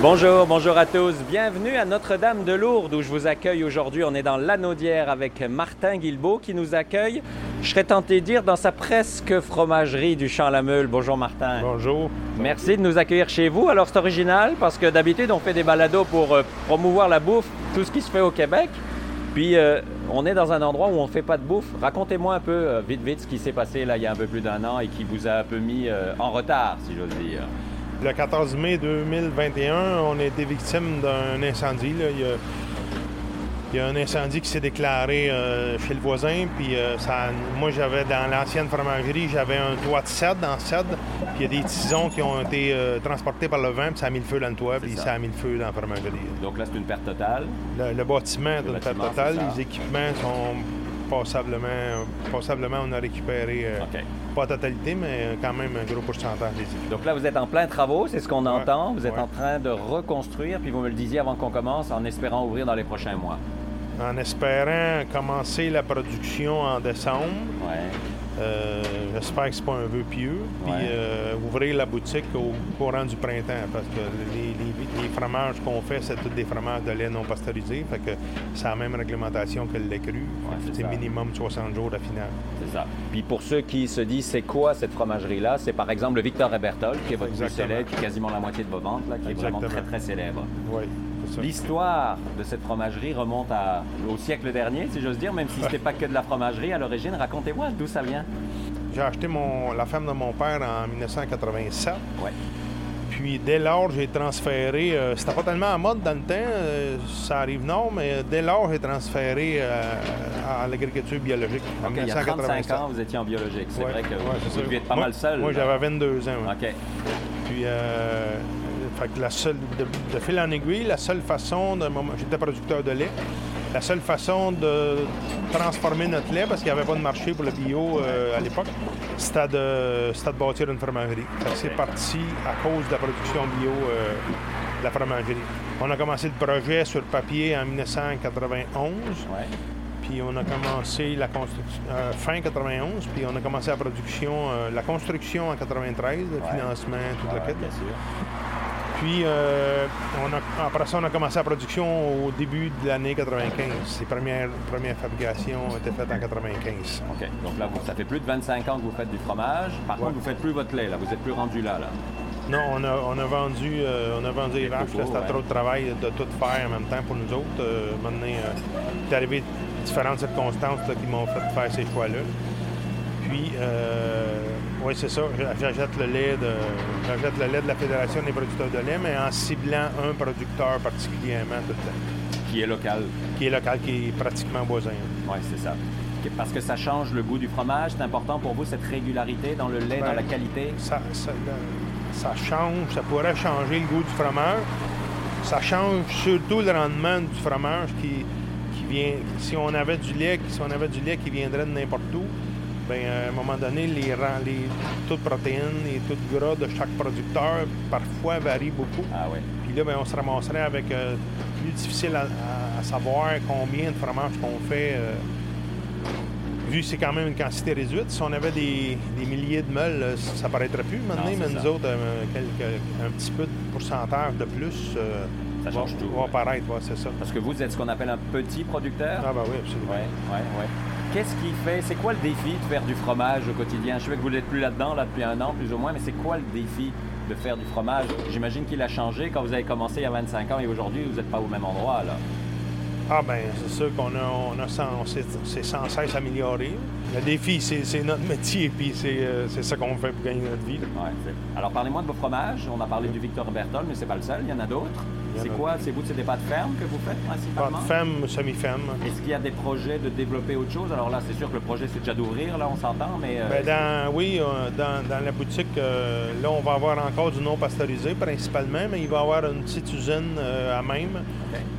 Bonjour, bonjour à tous. Bienvenue à Notre-Dame de Lourdes où je vous accueille aujourd'hui. On est dans l'Anaudière avec Martin Guilbeault qui nous accueille. Je serais tenté de dire dans sa presque fromagerie du Champ-la-Meule. Bonjour Martin. Bonjour. Merci de nous accueillir chez vous. Alors c'est original parce que d'habitude on fait des balados pour euh, promouvoir la bouffe, tout ce qui se fait au Québec. Puis euh, on est dans un endroit où on ne fait pas de bouffe. Racontez-moi un peu euh, vite vite ce qui s'est passé là il y a un peu plus d'un an et qui vous a un peu mis euh, en retard, si j'ose dire. Le 14 mai 2021, on a été victime d'un incendie. là. Il, y a, il y a un incendie qui s'est déclaré euh, chez le voisin. Puis euh, ça, moi, j'avais dans l'ancienne fromagerie, j'avais un toit de cèdre dans cèdre. Puis il y a des tisons qui ont été euh, transportés par le vent. Puis ça a mis le feu dans le toit. Puis ça. ça. a mis le feu dans la fromagerie. Donc là c'est une perte totale. Le, le bâtiment est une perte totale. Les équipements sont passablement, passablement on a récupéré, euh, pas la totalité, mais quand même un gros pourcentage des. Donc là, vous êtes en plein travaux, c'est ce qu'on Ouais, entend. Vous êtes ouais. en train de reconstruire, puis vous me le disiez avant qu'on commence, en espérant ouvrir dans les prochains mois. En espérant commencer la production en décembre. Ouais. Euh, J'espère que c'est pas un vœu pieux. Puis Ouais. euh, ouvrir la boutique au courant du printemps parce que les, les- les fromages qu'on fait, c'est tous des fromages de lait non pasteurisé. Fait que c'est la même réglementation que le lait cru. Ouais, c'est minimum 60 jours d'affinage. C'est ça. Puis pour ceux qui se disent c'est quoi cette fromagerie-là, c'est par exemple le Victor et Berthold, qui est votre plus célèbre, qui est quasiment la moitié de vos ventes, là, qui est vraiment très très célèbre. Oui. L'histoire de cette fromagerie remonte à- au siècle dernier, si j'ose dire, même si c'était pas que de la fromagerie à l'origine. Racontez-moi d'où ça vient. J'ai acheté mon, la ferme de mon père en 1987. Ouais. Puis dès lors, j'ai transféré. euh, C'était pas tellement en mode dans le temps, euh, ça arrive nord, mais dès lors, j'ai transféré euh, à l'agriculture biologique en Ok, il y a 35 1987. ans, vous étiez en biologique. C'est Ouais, vrai que ouais, vous deviez être pas Moi- mal seul. Moi, j'avais 22 ans. ouais. OK. Puis, euh, fait que la seule, de, de fil en aiguille, la seule façon de. moi, J'étais producteur de lait. La seule façon de transformer notre lait, parce qu'il n'y avait pas de marché pour le bio euh, à l'époque, c'était de, c'était de bâtir une fromagerie. Fait que C'est parti à cause de la production bio euh, de la fromagerie. On a commencé le projet sur papier en 1991. Ouais. Puis on a commencé la construction euh, fin 91, puis on a commencé la production, euh, la construction en 93, le Ouais. financement, tout Ouais, bien sûr. Puis euh, on a, après ça, on a commencé la production au début de l'année 95. Les premières, premières fabrications ont été faites en 95. OK. Donc là, vous- ça fait plus de 25 ans que vous faites du fromage. Par Ouais. contre, vous faites plus votre lait, là. Vous êtes plus rendu là, là. Non, on a, on a vendu, euh, on a vendu les vaches. C'était ouais. trop de travail de tout faire en même temps pour nous autres. Euh, maintenant, euh, il est arrivé différentes circonstances là, qui m'ont fait faire ces choix-là. Puis, oui, c'est ça. j'a- J'achète le lait de, le lait de la Fédération des producteurs de lait, mais en ciblant un producteur particulièrement tout le temps, Qui est local. qui est local, qui est pratiquement voisin. Oui, c'est ça. Parce que ça change le goût du fromage. C'est important pour vous, cette régularité dans le lait, Ben, dans la qualité? ça, ça change, ça pourrait changer le goût du fromage. Ça change surtout le rendement du fromage qui, qui vient. Si on avait du lait, si on avait du lait qui viendrait de n'importe où, ben à un moment donné, les, de protéines, taux de gras de chaque producteur parfois varient beaucoup. Ah oui. Puis là, ben, on se ramasserait avec euh, plus difficile à, savoir combien de fromage qu'on fait. euh, vu que c'est quand même une quantité réduite, si on avait des, des milliers de meules, là, ça paraîtrait plus maintenant, mais nous ça. autres, euh, quelques- un petit peu de pourcentage de plus euh, Ça va, change tout, va ouais. apparaître, ouais, c'est ça. Parce que vous êtes ce qu'on appelle un petit producteur? Ah ben oui, absolument. Oui, oui, oui. Qu'est-ce qui fait, c'est quoi le défi de faire du fromage au quotidien? Je sais que vous n'êtes plus là-dedans, là, depuis un an, plus ou moins, mais c'est quoi le défi de faire du fromage? J'imagine qu'il a changé quand vous avez commencé il y a 25 ans et aujourd'hui, vous n'êtes pas au même endroit, là. Ah ben c'est sûr qu'on a, on a sans, c'est sans cesse amélioré. Le défi, c'est notre métier, puis c'est euh, c'est ça qu'on fait pour gagner notre vie. Ouais, Alors, parlez-moi de vos fromages. On a parlé du Victor Berthold, mais c'est pas le seul. Il y en a d'autres. C'est quoi? C'est vous, c'est des pâtes fermes que vous faites Pas principalement? de femme, semi-femme. Est-ce qu'il y a des projets de développer autre chose? Alors là, c'est sûr que le projet, c'est déjà d'ouvrir, là, on s'entend, mais... euh, Ben, dans, oui, euh, dans, dans la boutique, euh, là, on va avoir encore du non pasteurisé principalement, mais il va y avoir une petite usine à même,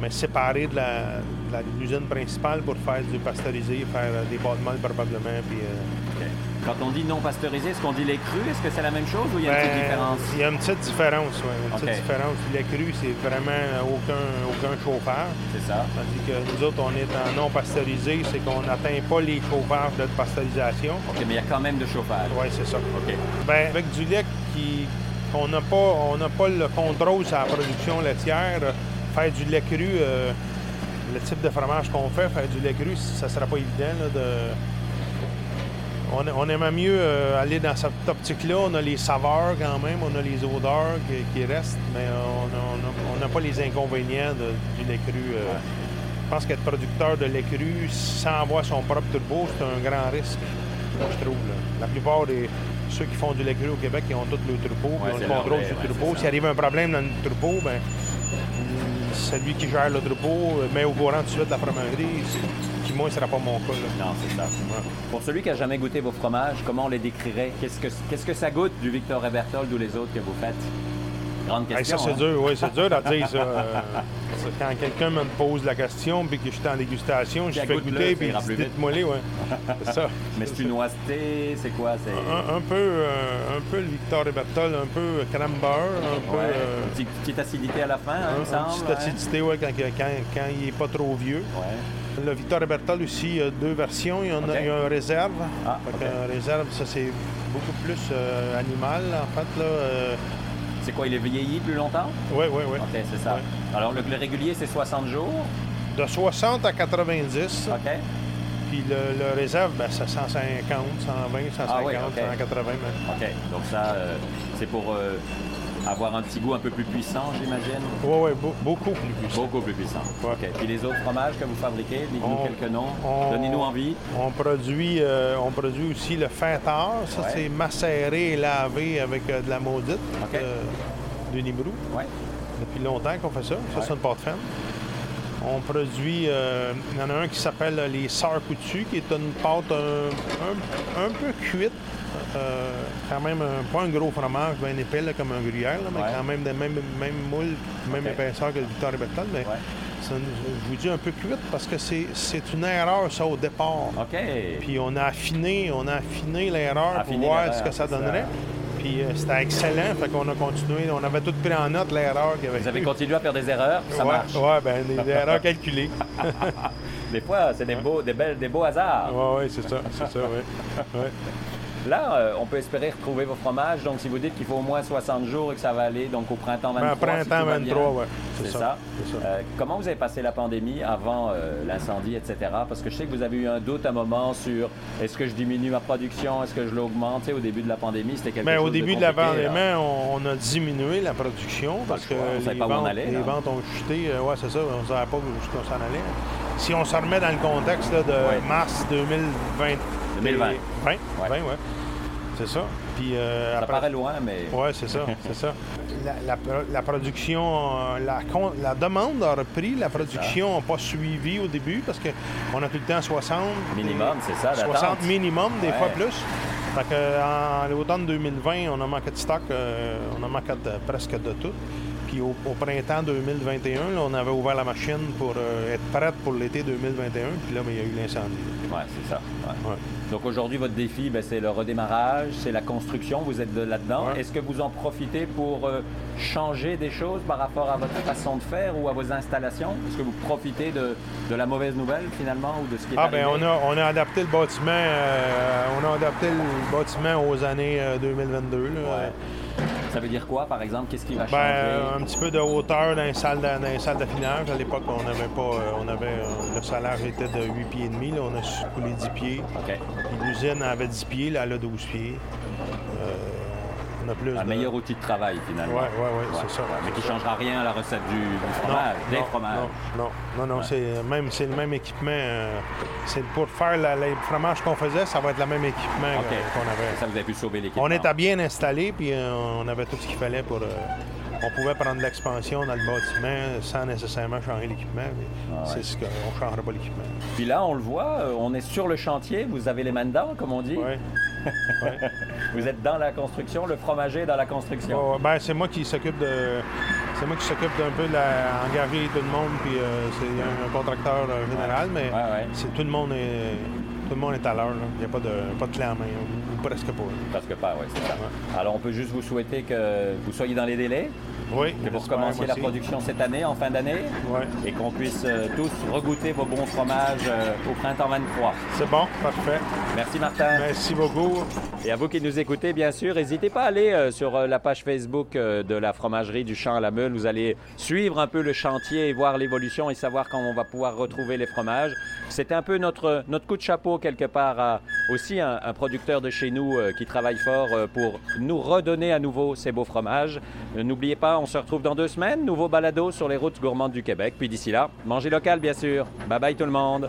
mais séparée de la- l'usine principale pour faire du pasteurisé, faire euh, des bâtiments probablement. Puis, euh. Quand on dit non pasteurisé, est-ce qu'on dit lait cru? Est-ce que c'est la même chose ou il y a une petite ben, différence? Il y a une petite différence, oui. Une petite différence. Le lait cru, c'est vraiment aucun, aucun chauffage. C'est ça. Tandis que nous autres, on est en non pasteurisé, c'est qu'on n'atteint pas les chauffages de pasteurisation. OK, mais il y a quand même de chauffage. Oui, c'est ça. OK. Ben, avec du lait qui, qu'on n'a pas, on pas le contrôle sur la production laitière. Faire du lait cru, euh, le type de fromage qu'on fait, faire du lait cru, ça sera pas évident. là, de... on, on aimerait mieux euh, aller dans cette optique-là. On a les saveurs quand même, on a les odeurs qui, qui restent, mais on n'a pas les inconvénients de- du lait cru. euh. Je pense qu'être producteur de lait cru sans avoir son propre turbo, c'est un grand risque, moi, je trouve. là. La plupart des ceux qui font du lait cru au Québec, ils ont tous le turbo, puis ils ont le contrôle sur ouais, turbo. S'il arrive un problème dans le turbo, ben, celui qui gère le turbo euh, met au courant tout de suite la fromagerie, ce qui, moi, ne sera pas mon cas. là. Non, c'est ça. Pour celui qui a jamais goûté vos fromages, comment on les décrirait? Qu'est-ce que, qu'est-ce que ça goûte du Victor et Berthold ou les autres que vous faites? Grande Hey, question. ça, c'est hein? dur, oui, c'est dur à dire, ça. Euh, quand quelqu'un me pose la question, puis que je suis en dégustation, je fais goûter, puis vite. dites-moi les, ouais. C'est ça. Mais c'est une noiseté, c'est quoi? C'est... Un, un peu, euh, un peu le Victor et Bertol, un peu crème beurre, un peu. Ouais, euh, une petite, petite acidité à la fin, hein, il me un- semble. petite ouais. acidité, ouais, quand, quand, quand il n'est pas trop vieux. Ouais. Le Victor et Bertol aussi, il y a deux versions. Il y en a, il y a un réserve. Ah, qu'un réserve, ça, c'est beaucoup plus euh, animal, en fait. Là. C'est quoi, il est vieilli plus longtemps? oui, oui, oui. OK, c'est ça. Ouais. Alors, le, le régulier, c'est 60 jours? De 60 à 90. OK. Puis le, le réserve, ben, c'est 150, 120, 150, Ah oui, ok. 180. même. OK. Donc, ça, euh, c'est pour euh, avoir un petit goût un peu plus puissant, j'imagine? Oui, oui, beau- beaucoup plus puissant. Beaucoup plus puissant. Ouais. OK. Puis les autres fromages que vous fabriquez, dites-nous quelques noms. on- Donnez-nous envie. On produit, euh, on produit aussi le fêtard. Ça, Ouais. c'est macéré et lavé avec euh, de la maudite Ok. euh, du Nibrou. Ouais. Depuis longtemps qu'on fait ça. Ça, Ouais. c'est une pâte fine. On produit, euh, il y en a un qui s'appelle les Sœurs Coutues, qui est une pâte un, un- un peu cuite. Euh, quand même, un- pas un gros fromage bien épais là, comme un gruyère, là, mais Ouais. quand même de même, même moule, même épaisseur que le Victor et. Mais Ouais. une- je vous dis un peu cuite parce que c'est une erreur, ça, au départ. OK. Puis on a affiné, on a affiné l'erreur pour voir ce que ça ça. donnerait. Puis euh, c'était excellent, fait qu'on a continué. On avait tout pris en note l'erreur qu'il y avait. Vous avez continué à faire des erreurs, puis ça ouais, marche. Ouais, ben des erreurs calculées. Des fois, c'est des beaux, des, belles, des beaux hasards. Ouais, ouais, c'est ça, c'est ça, ouais. ouais. Là, euh, on peut espérer retrouver vos fromages. Donc, si vous dites qu'il faut au moins 60 jours et que ça va aller donc au printemps 23. Ben, printemps tout va bien. 23, ouais. C'est ça. Euh, comment vous avez passé la pandémie avant euh, l'incendie, etc. Parce que je sais que vous avez eu un doute à un moment sur est-ce que je diminue ma production, est-ce que je l'augmente? Au début de la pandémie, c'était quelque Ben, chose au début de, la compliqué, là. pandémie, on, on a diminué la production parce que on les, pas où on ventes, allait, les là. ventes ont chuté. Ouais, c'est ça, on ne savait pas où on s'en allait. Si on se remet dans le contexte là, de Ouais. mars 2020. 2020. 20, 20, ouais. C'est ça. Puis euh, Ça après- paraît loin, mais Oui, c'est ça, c'est ça. La, la pro- la production, euh, la, demande a repris, la production n'a pas suivi au début parce qu'on a tout le temps 60. minimum, c'est ça, d'attente. 60 minimum, des Ouais. fois plus. Fait que, en l'automne 2020, on a manqué de stock, euh, on a manqué de- presque de tout. Puis au, au printemps 2021, là, on avait ouvert la machine pour euh, être prête pour l'été 2021. Puis là, ben, il y a eu l'incendie. Ouais, c'est ça. ouais. Ouais. Donc aujourd'hui, votre défi, ben, c'est le redémarrage, c'est la construction. Vous êtes de- là-dedans. Ouais. Est-ce que vous en profitez pour euh, changer des choses par rapport à votre façon de faire ou à vos installations? Est-ce que vous profitez de, de la mauvaise nouvelle finalement ou de ce qui est Ah, ben arrivé? on a, on a adapté le bâtiment, euh, on a adapté le bâtiment aux années euh, 2022. là. Ça veut dire quoi, par exemple? Qu'est-ce qui va Ben, changer? euh, un petit peu de hauteur dans les salles de- dans les salles d'affinage. À l'époque, on n'avait pas. euh, on avait, euh, le salaire était de 8 pieds et demi. Là, on a coulé 10 pieds. OK. Puis l'usine avait 10 pieds, là, elle a 12 pieds. Euh, on a plus Un de... meilleur outil de travail finalement. Ouais, ouais, ouais, c'est ça, Mais qui ça. changera rien à la recette du, du Non, fromage, des non, fromages. Non, non, non, non, c'est même, c'est le même équipement. euh, c'est pour faire la- les fromages qu'on faisait, ça va être le même équipement euh, qu'on avait. Ça vous avez pu sauver l'équipe. On était bien installé, puis euh, on avait tout ce qu'il fallait pour. euh, on pouvait prendre l'expansion dans le bâtiment sans nécessairement changer l'équipement. Ah ouais. C'est ce qu'on ne changera pas l'équipement. Puis là, on le voit, on est sur le chantier, vous avez les mains dedans, comme on dit. Ouais. Ouais. Vous êtes dans la construction, le fromager est dans la construction. Ouais. Ben, c'est moi qui s'occupe de. C'est moi qui s'occupe d'un peu de la... engager tout le monde, puis euh, c'est un, contracteur euh, général, mais Ouais, ouais. c'est tout le monde est tout le monde est à l'heure. Il n'y a pas de pas de clé en main. hein. presque pas. Presque pas, oui, c'est ça. Alors, on peut juste vous souhaiter que vous soyez dans les délais, Oui. que vous recommenciez la production cette année, en fin d'année, Ouais. et qu'on puisse euh, tous regoûter vos bons fromages euh, au printemps 23. C'est bon, parfait. Merci, Martin. Merci beaucoup. Et à vous qui nous écoutez, bien sûr, n'hésitez pas à aller euh, sur la page Facebook de la fromagerie du Champ à la Meule. Vous allez suivre un peu le chantier et voir l'évolution et savoir quand on va pouvoir retrouver les fromages. C'est un peu notre, notre coup de chapeau quelque part à aussi un, un producteur de chez nous qui travaille fort pour nous redonner à nouveau ces beaux fromages. N'oubliez pas, on se retrouve dans deux semaines. Nouveau balado sur les routes gourmandes du Québec. Puis d'ici là, mangez local, bien sûr. Bye bye tout le monde.